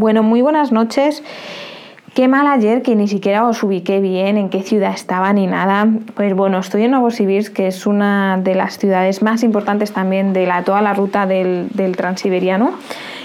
Bueno, muy buenas noches. Qué mal ayer que ni siquiera os ubiqué bien en qué ciudad estaba ni nada. Pues bueno, estoy en Novosibirsk, que es una de las ciudades más importantes también de toda la ruta del, transiberiano.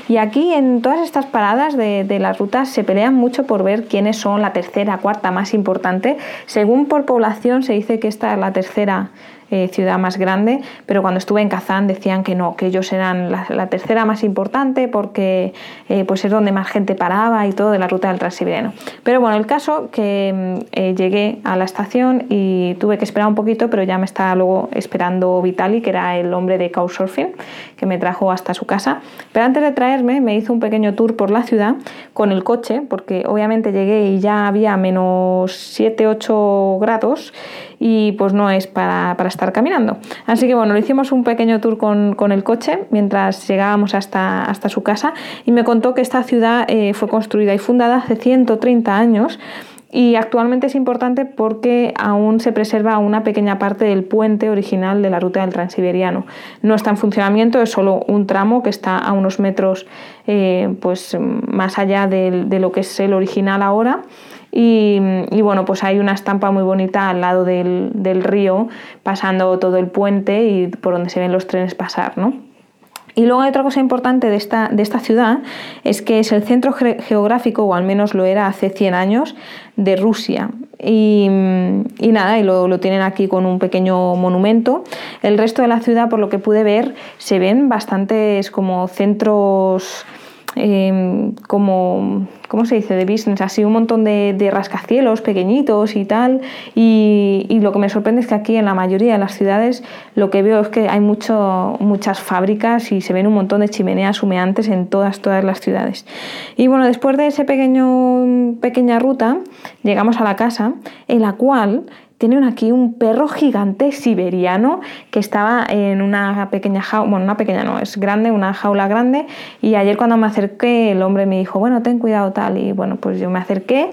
Y aquí en todas estas paradas de, de las rutas se pelean mucho por ver quiénes son la tercera, cuarta más importante. Según por población se dice que esta es la tercera eh, ciudad más grande, pero cuando estuve en Kazán decían que no, que ellos eran la, tercera más importante porque eh, pues es donde más gente paraba y todo de la ruta del Transiberiano. Pero bueno, el caso que mm, eh, llegué a la estación y tuve que esperar un poquito, pero ya me estaba luego esperando Vitali, que era el hombre de Couchsurfing, que me trajo hasta su casa. Pero antes de traerme me hizo un pequeño tour por la ciudad con el coche, porque obviamente llegué y ya había menos 7-8 grados y pues no es para, estar caminando. Así que bueno, lo hicimos un pequeño tour con, el coche mientras llegábamos hasta, hasta su casa y me contó que esta ciudad eh, fue construida y fundada hace 130 años y actualmente es importante porque aún se preserva una pequeña parte del puente original de la ruta del Transiberiano. No está en funcionamiento, es solo un tramo que está a unos metros eh, pues, más allá de lo que es el original ahora y, bueno, pues hay una estampa muy bonita al lado del, río, pasando todo el puente y por donde se ven los trenes pasar, ¿no? Y luego hay otra cosa importante de esta, de esta ciudad, es que es el centro geográfico, o al menos lo era hace 100 años, de Rusia. Y, nada, y lo, lo, tienen aquí con un pequeño monumento. El resto de la ciudad, por lo que pude ver, se ven bastantes como centros Em, como, ¿cómo se dice?, de business, así un montón de, rascacielos pequeñitos y tal. Y, lo que me sorprende es que aquí en la mayoría de las ciudades lo que veo es que hay mucho, muchas fábricas y se ven un montón de chimeneas humeantes en todas, todas las ciudades. Y bueno, después de esa pequeña ruta, llegamos a la casa en la cual tienen aquí un perro gigante siberiano que estaba en una pequeña jaula, bueno, una pequeña no, es grande, una jaula grande. Y ayer cuando me acerqué, el hombre me dijo, bueno, ten cuidado tal. Y bueno, pues yo me acerqué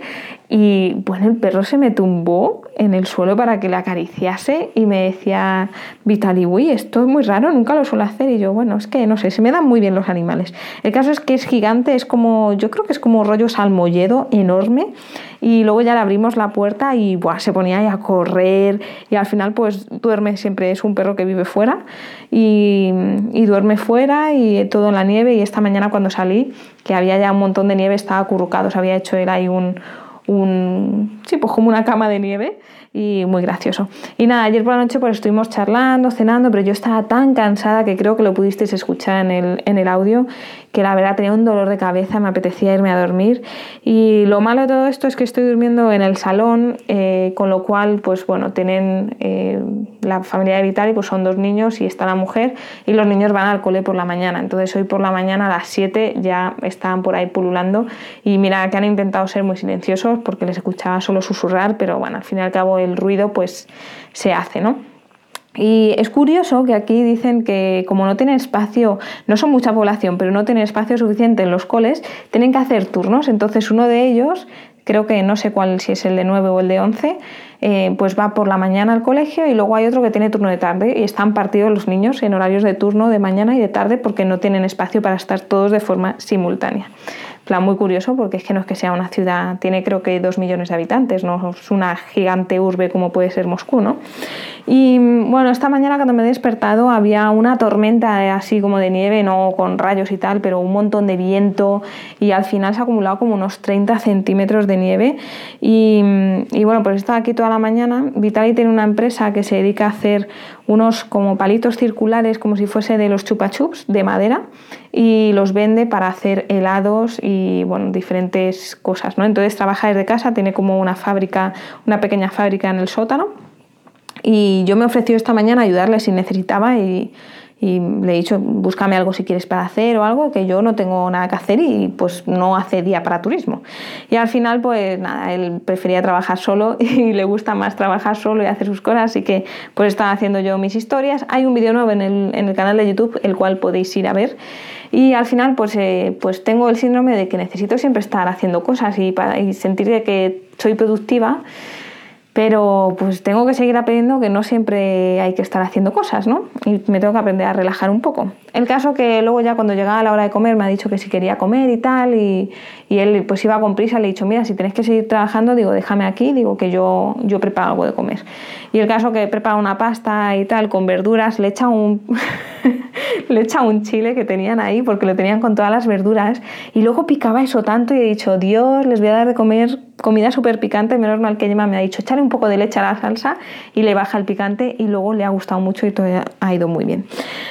y bueno, el perro se me tumbó en el suelo para que le acariciase y me decía, Vitali, uy, esto es muy raro, nunca lo suelo hacer. Y yo, bueno, es que no sé, se me dan muy bien los animales. El caso es que es gigante, es como, yo creo que es como rollo salmoyedo enorme. Y luego ya le abrimos la puerta y se ponía ahí a correr. Y al final, pues duerme siempre, es un perro que vive fuera. Y, y duerme fuera y todo en la nieve. Y esta mañana cuando salí, que había ya un montón de nieve, estaba acurrucado, se había hecho él ahí un un, sí, pues como una cama de nieve y muy gracioso. Y nada, ayer por la noche pues estuvimos charlando, cenando, pero yo estaba tan cansada que creo que lo pudisteis escuchar en el, en el audio, que la verdad tenía un dolor de cabeza, me apetecía irme a dormir. Y lo malo de todo esto es que estoy durmiendo en el salón, eh, con lo cual, pues bueno, tienen eh, la familia de Vitali, pues son dos niños y está la mujer, y los niños van al cole por la mañana. Entonces hoy por la mañana a las 7 ya estaban por ahí pululando y mira que han intentado ser muy silenciosos porque les escuchaba solo susurrar, pero bueno, al fin y al cabo el ruido pues se hace, ¿no? Y es curioso que aquí dicen que como no tienen espacio, no son mucha población, pero no tienen espacio suficiente en los coles, tienen que hacer turnos. Entonces uno de ellos, creo que no sé cuál, si es el de 9 o el de 11, eh, pues va por la mañana al colegio y luego hay otro que tiene turno de tarde y están partidos los niños en horarios de turno de mañana y de tarde porque no tienen espacio para estar todos de forma simultánea plan muy curioso porque es que no es que sea una ciudad, tiene creo que dos millones de habitantes, no es una gigante urbe como puede ser Moscú, ¿no? Y bueno, esta mañana cuando me he despertado había una tormenta así como de nieve, no con rayos y tal, pero un montón de viento y al final se ha acumulado como unos 30 centímetros de nieve y, y bueno, pues estaba aquí toda la mañana. Vitali tiene una empresa que se dedica a hacer unos como palitos circulares como si fuese de los chupa chups de madera y los vende para hacer helados y bueno, diferentes cosas, ¿no? Entonces trabaja desde casa, tiene como una fábrica, una pequeña fábrica en el sótano y yo me ofrecí esta mañana ayudarle si necesitaba y, y le he dicho, búscame algo si quieres para hacer o algo, que yo no tengo nada que hacer y pues no hace día para turismo. Y al final, pues nada, él prefería trabajar solo y le gusta más trabajar solo y hacer sus cosas, así que pues estaba haciendo yo mis historias. Hay un vídeo nuevo en el, en el canal de YouTube, el cual podéis ir a ver. Y al final, pues, eh, pues tengo el síndrome de que necesito siempre estar haciendo cosas y, para, y sentir que soy productiva pero pues tengo que seguir aprendiendo que no siempre hay que estar haciendo cosas, ¿no? Y me tengo que aprender a relajar un poco. El caso que luego ya cuando llegaba la hora de comer me ha dicho que si quería comer y tal, y, y él pues iba con prisa, le he dicho, mira, si tienes que seguir trabajando, digo, déjame aquí, digo que yo, yo preparo algo de comer. Y el caso que prepara una pasta y tal, con verduras, le echa un... le echa un chile que tenían ahí porque lo tenían con todas las verduras y luego picaba eso tanto y he dicho, Dios, les voy a dar de comer comida súper picante, menos mal que Gemma me ha dicho, echarle un poco de leche a la salsa y le baja el picante y luego le ha gustado mucho y todo ha ido muy bien.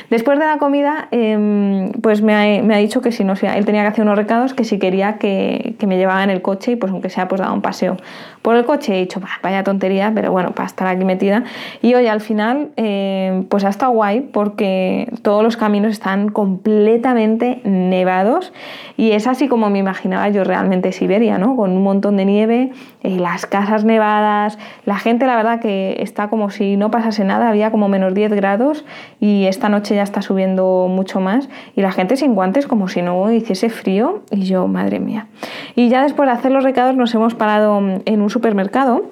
Después de la comida, em, pues me ha, dicho que si no, él tenía que hacer unos recados, que si quería que, me llevaba en el coche y pues aunque sea pues daba un paseo por el coche, he dicho, vaya tontería, pero bueno, para estar aquí metida. Y hoy al final, em, pues ha estado guay porque todos los caminos están completamente nevados y es así como me imaginaba yo realmente Siberia, ¿no? Con un montón de nieve, eh, las casas nevadas, la gente la verdad que está como si no pasase nada, había como menos 10 grados y esta noche ya está subiendo mucho más. Y la gente sin guantes como si no hiciese frío. Y yo, madre mía. Y ya después de hacer los recados nos hemos parado en un supermercado,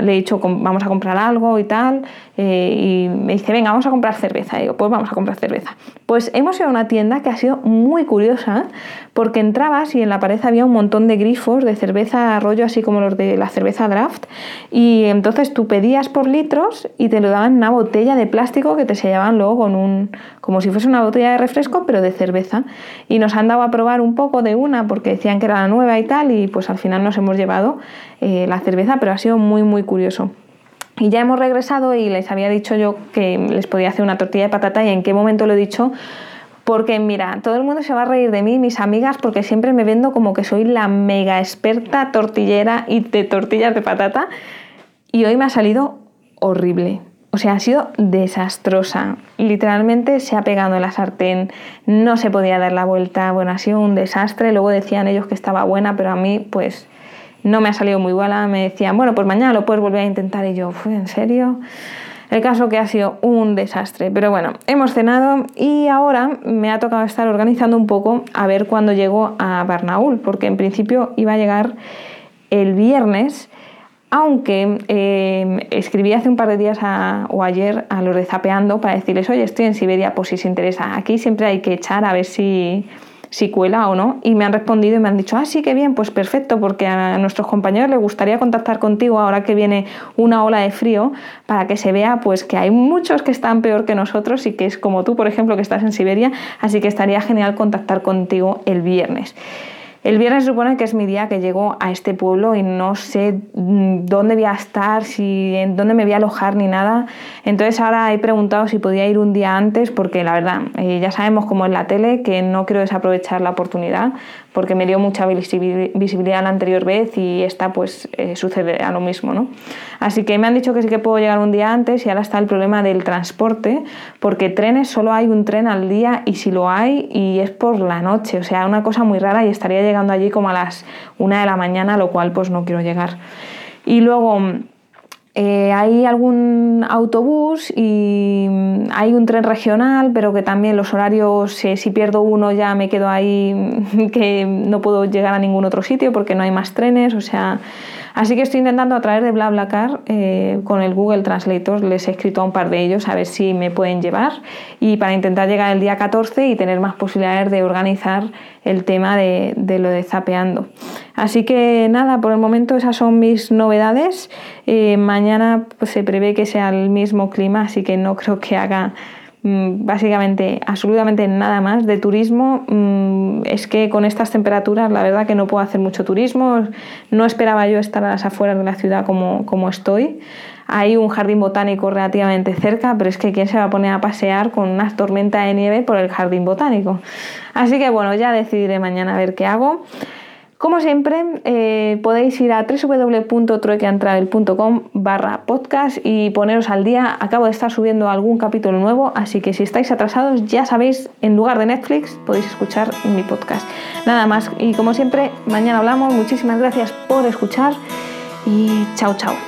le he dicho vamos a comprar algo y tal eh, y me dice venga vamos a comprar cerveza y digo pues vamos a comprar cerveza. Pues hemos ido a una tienda que ha sido muy curiosa porque entrabas y en la pared había un montón de grifos de cerveza rollo así como los de la cerveza draft y entonces tú pedías por litros y te lo daban una botella de plástico que te sellaban luego con un como si fuese una botella de refresco pero de cerveza y nos han dado a probar un poco de una porque decían que era la nueva y tal y pues al final nos hemos llevado eh, la cerveza pero ha sido muy muy curioso. Y ya hemos regresado y les había dicho yo que les podía hacer una tortilla de patata y en qué momento lo he dicho porque mira, todo el mundo se va a reír de mí, mis amigas, porque siempre me vendo como que soy la mega experta tortillera y de tortillas de patata. Y hoy me ha salido horrible. O sea, ha sido desastrosa. Literalmente se ha pegado en la sartén, no se podía dar la vuelta. Bueno, ha sido un desastre. Luego decían ellos que estaba buena, pero a mí, pues, no me ha salido muy buena. Me decían, bueno, pues mañana lo puedes volver a intentar. Y yo, ¿fue en serio? El caso que ha sido un desastre. Pero bueno, hemos cenado y ahora me ha tocado estar organizando un poco a ver cuándo llego a Barnaul, porque en principio iba a llegar el viernes. Aunque eh, escribí hace un par de días o ayer a los de Zapeando para decirles, oye, estoy en Siberia, pues si se interesa. Aquí siempre hay que echar a ver si, si cuela o no. Y me han respondido y me han dicho, ah, sí, qué bien, pues perfecto, porque a nuestros compañeros les gustaría contactar contigo ahora que viene una ola de frío para que se vea pues que hay muchos que están peor que nosotros y que es como tú, por ejemplo, que estás en Siberia, así que estaría genial contactar contigo el viernes. El viernes supone que es mi día que llego a este pueblo y no sé mm, dónde voy a estar, si en dónde me voy a alojar ni nada. Entonces ahora he preguntado si podía ir un día antes porque la verdad, eh, ya sabemos cómo es la tele, que no quiero desaprovechar la oportunidad porque me dio mucha visibilidad la anterior vez y esta pues eh, sucede a lo mismo, ¿no? Así que me han dicho que sí que puedo llegar un día antes y ahora está el problema del transporte, porque trenes solo hay un tren al día y si lo hay y es por la noche, o sea, una cosa muy rara y estaría llegando allí como a las una de la mañana, lo cual pues no quiero llegar. Y luego eh, hay algún autobús y mm, hay un tren regional, pero que también los horarios, eh, si pierdo uno ya me quedo ahí, que no puedo llegar a ningún otro sitio porque no hay más trenes, o sea, Así que estoy intentando a través de BlaBlaCar eh, con el Google Translator, les he escrito a un par de ellos a ver si me pueden llevar y para intentar llegar el día 14 y tener más posibilidades de organizar el tema de, lo de zapeando. Así que nada, por el momento esas son mis novedades. Eh, mañana pues, se prevé que sea el mismo clima, así que no creo que haga Mm, básicamente absolutamente nada más de turismo. Mm, es que con estas temperaturas la verdad que no puedo hacer mucho turismo. No esperaba yo estar a las afueras de la ciudad como, como estoy. Hay un jardín botánico relativamente cerca, pero es que ¿quién se va a poner a pasear con una tormenta de nieve por el jardín botánico? Así que bueno, ya decidiré mañana a ver qué hago. Como siempre, eh, podéis ir a www.truequeantravel.com barra podcast y poneros al día. Acabo de estar subiendo algún capítulo nuevo, así que si estáis atrasados, ya sabéis, en lugar de Netflix, podéis escuchar mi podcast. Nada más, y como siempre, mañana hablamos. Muchísimas gracias por escuchar y chao, chao.